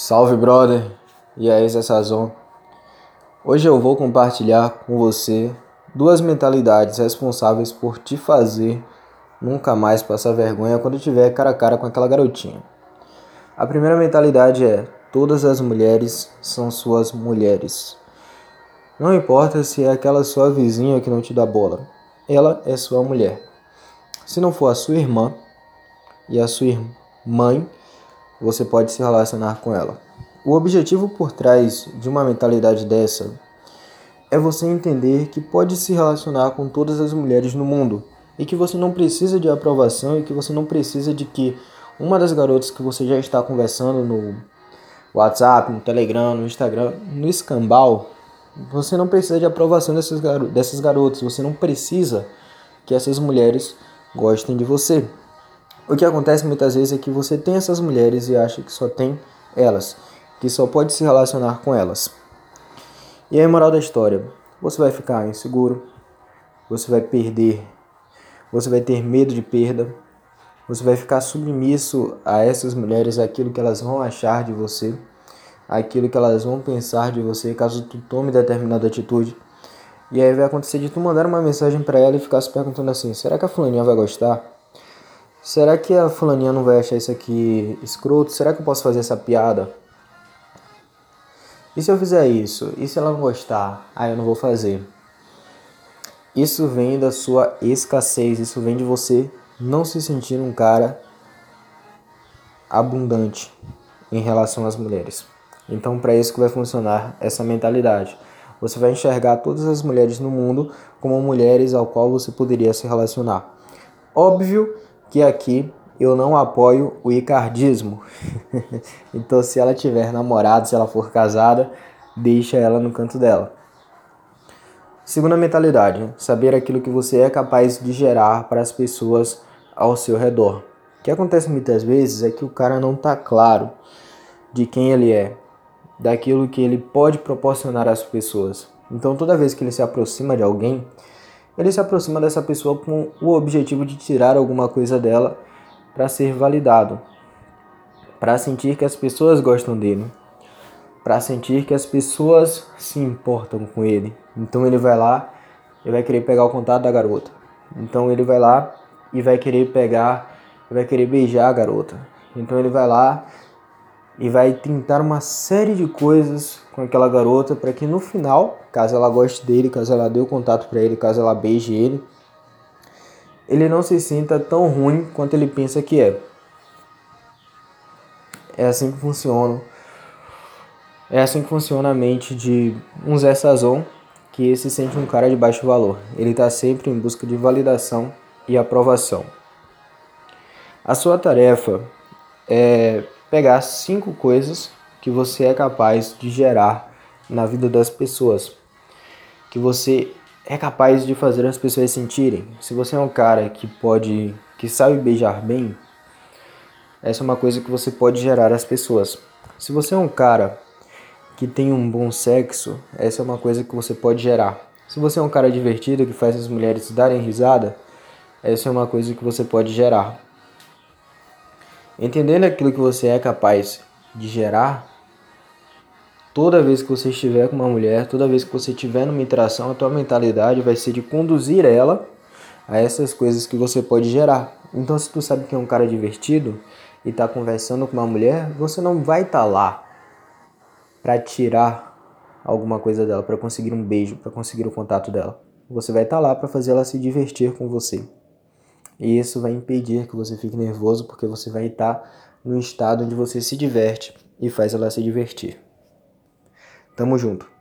Salve, brother! E aí, Zé Sazon? Hoje eu vou compartilhar com você duas mentalidades responsáveis por te fazer nunca mais passar vergonha quando tiver cara a cara com aquela garotinha. A primeira mentalidade é: todas as mulheres são suas mulheres. Não importa se é aquela sua vizinha que não te dá bola, ela é sua mulher. Se não for a sua irmã e a sua mãe, você pode se relacionar com ela. O objetivo por trás de uma mentalidade dessa é você entender que pode se relacionar com todas as mulheres no mundo e que você não precisa de aprovação e que você não precisa de que uma das garotas que você já está conversando no WhatsApp, no Telegram, no Instagram, no escambau, você não precisa de aprovação dessas, dessas garotas, você não precisa que essas mulheres gostem de você. O que acontece muitas vezes é que você tem essas mulheres e acha que só tem elas, que só pode se relacionar com elas. E aí, moral da história: você vai ficar inseguro, você vai perder, você vai ter medo de perda, você vai ficar submisso a essas mulheres, aquilo que elas vão achar de você, aquilo que elas vão pensar de você caso tu tome determinada atitude. E aí vai acontecer de tu mandar uma mensagem para ela e ficar se perguntando assim: será que a fulaninha vai gostar? Será que a fulaninha não vai achar isso aqui escroto? Será que eu posso fazer essa piada? E se eu fizer isso? E se ela não gostar? Ah, eu não vou fazer. Isso vem da sua escassez, isso vem de você não se sentir um cara abundante em relação às mulheres. Então, para isso que vai funcionar essa mentalidade. Você vai enxergar todas as mulheres no mundo como mulheres ao qual você poderia se relacionar. Óbvio que aqui eu não apoio o icardismo. então, se ela tiver namorado, se ela for casada, deixa ela no canto dela. Segunda mentalidade: saber aquilo que você é capaz de gerar para as pessoas ao seu redor. O que acontece muitas vezes é que o cara não está claro de quem ele é, daquilo que ele pode proporcionar às pessoas. Então, toda vez que ele se aproxima de alguém, ele se aproxima dessa pessoa com o objetivo de tirar alguma coisa dela para ser validado, para sentir que as pessoas gostam dele, para sentir que as pessoas se importam com ele. Então ele vai lá e vai querer pegar o contato da garota. Então ele vai lá e vai querer pegar, vai querer beijar a garota. Então ele vai lá e vai tentar uma série de coisas com aquela garota para que no final, caso ela goste dele, caso ela dê o contato para ele, caso ela beije ele, ele não se sinta tão ruim quanto ele pensa que é. É assim que funciona. É assim que funciona a mente de um Zé Sazon que se sente um cara de baixo valor. Ele está sempre em busca de validação e aprovação. A sua tarefa é pegar cinco coisas que você é capaz de gerar na vida das pessoas, que você é capaz de fazer as pessoas sentirem. Se você é um cara que pode, que sabe beijar bem, essa é uma coisa que você pode gerar às pessoas. Se você é um cara que tem um bom sexo, essa é uma coisa que você pode gerar. Se você é um cara divertido que faz as mulheres darem risada, essa é uma coisa que você pode gerar. Entendendo aquilo que você é capaz de gerar, toda vez que você estiver com uma mulher, toda vez que você estiver numa interação, a tua mentalidade vai ser de conduzir ela a essas coisas que você pode gerar. Então, se tu sabe que é um cara divertido e está conversando com uma mulher, você não vai estar tá lá para tirar alguma coisa dela, para conseguir um beijo, para conseguir o contato dela. Você vai estar tá lá para fazer ela se divertir com você. E isso vai impedir que você fique nervoso, porque você vai estar no estado onde você se diverte e faz ela se divertir. Tamo junto.